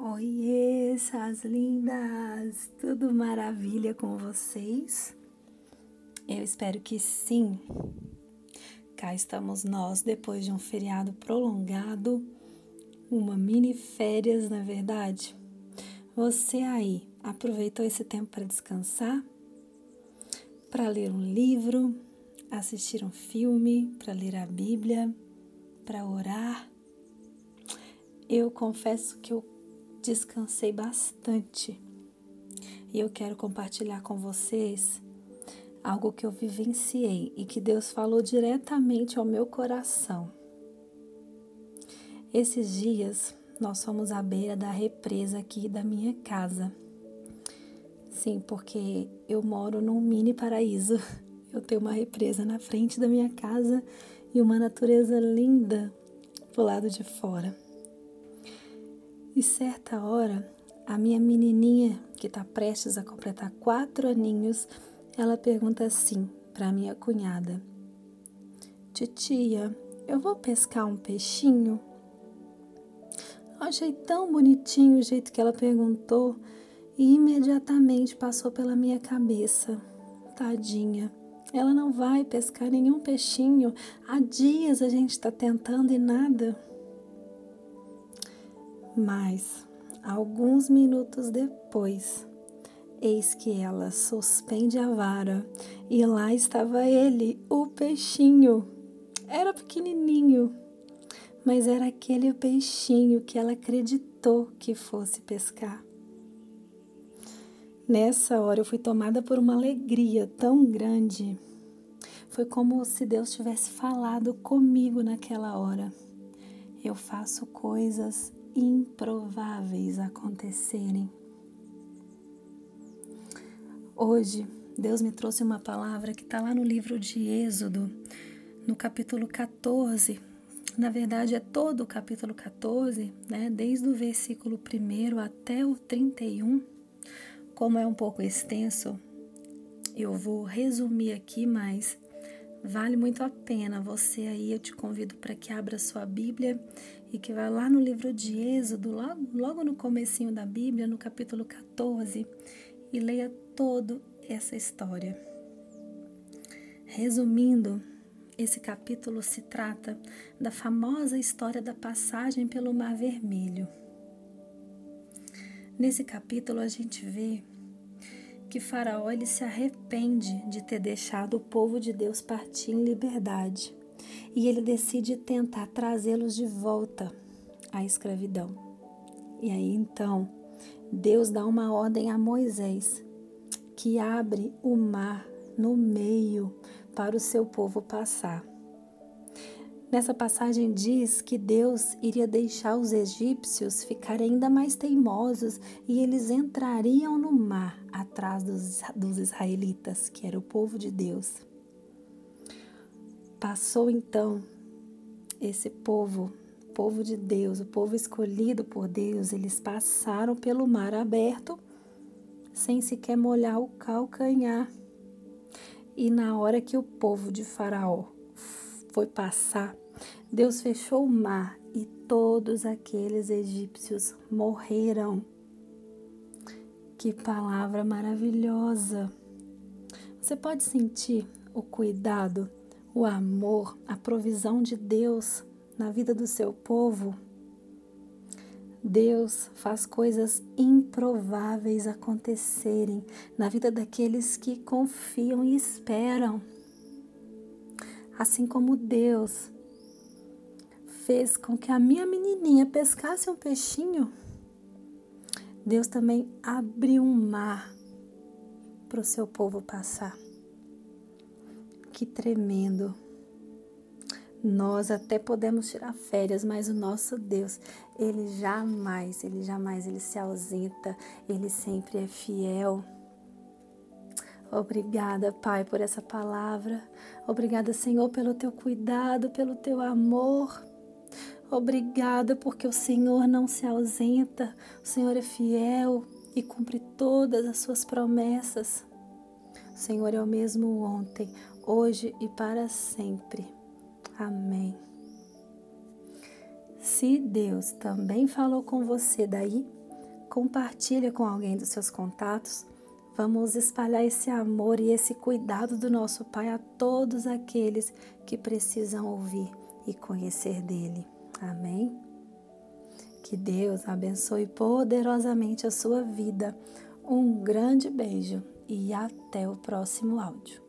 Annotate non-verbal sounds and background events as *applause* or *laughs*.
Oiê, essas lindas! Tudo maravilha com vocês? Eu espero que sim. Cá estamos nós depois de um feriado prolongado, uma mini férias, na é verdade. Você aí aproveitou esse tempo para descansar? Para ler um livro, assistir um filme, para ler a Bíblia, para orar? Eu confesso que eu descansei bastante e eu quero compartilhar com vocês algo que eu vivenciei e que Deus falou diretamente ao meu coração. Esses dias nós fomos à beira da represa aqui da minha casa. Sim, porque eu moro num mini paraíso. *laughs* Eu tenho uma represa na frente da minha casa e uma natureza linda pro lado de fora. E certa hora, a minha menininha, que está prestes a completar quatro aninhos, ela pergunta assim para minha cunhada: Titia, eu vou pescar um peixinho? achei tão bonitinho o jeito que ela perguntou e imediatamente passou pela minha cabeça. Tadinha, ela não vai pescar nenhum peixinho. Há dias a gente está tentando e nada. Mas, alguns minutos depois, eis que ela suspende a vara e lá estava ele, o peixinho. Era pequenininho, mas era aquele peixinho que ela acreditou que fosse pescar. Nessa hora eu fui tomada por uma alegria tão grande. Foi como se Deus tivesse falado comigo naquela hora. Eu faço coisas improváveis acontecerem. Hoje, Deus me trouxe uma palavra que está lá no livro de Êxodo, no capítulo 14. Na verdade, é todo o capítulo 14, né? desde o versículo 1 até o 31. Como é um pouco extenso, eu vou resumir aqui, mas vale muito a pena. Você aí, eu te convido para que abra sua Bíblia e que vai lá no livro de Êxodo, logo, logo no comecinho da Bíblia, no capítulo 14, e leia toda essa história. Resumindo, esse capítulo se trata da famosa história da passagem pelo Mar Vermelho. Nesse capítulo a gente vê que Faraó ele se arrepende de ter deixado o povo de Deus partir em liberdade e ele decide tentar trazê-los de volta à escravidão. E aí então, Deus dá uma ordem a Moisés que abre o mar no meio para o seu povo passar. Nessa passagem diz que Deus iria deixar os egípcios ficarem ainda mais teimosos e eles entrariam no mar atrás dos, dos israelitas, que era o povo de Deus. Passou então esse povo, povo de Deus, o povo escolhido por Deus, eles passaram pelo mar aberto sem sequer molhar o calcanhar. E na hora que o povo de Faraó foi passar, Deus fechou o mar e todos aqueles egípcios morreram. Que palavra maravilhosa! Você pode sentir o cuidado o amor, a provisão de Deus na vida do seu povo. Deus faz coisas improváveis acontecerem na vida daqueles que confiam e esperam. Assim como Deus fez com que a minha menininha pescasse um peixinho, Deus também abriu um mar para o seu povo passar. Que tremendo. Nós até podemos tirar férias, mas o nosso Deus, ele jamais, ele jamais, ele se ausenta, ele sempre é fiel. Obrigada, Pai, por essa palavra. Obrigada, Senhor, pelo teu cuidado, pelo teu amor. Obrigada porque o Senhor não se ausenta, o Senhor é fiel e cumpre todas as suas promessas. O Senhor é o mesmo ontem, hoje e para sempre. Amém. Se Deus também falou com você daí, compartilha com alguém dos seus contatos. Vamos espalhar esse amor e esse cuidado do nosso Pai a todos aqueles que precisam ouvir e conhecer dele. Amém? Que Deus abençoe poderosamente a sua vida. Um grande beijo e até o próximo áudio.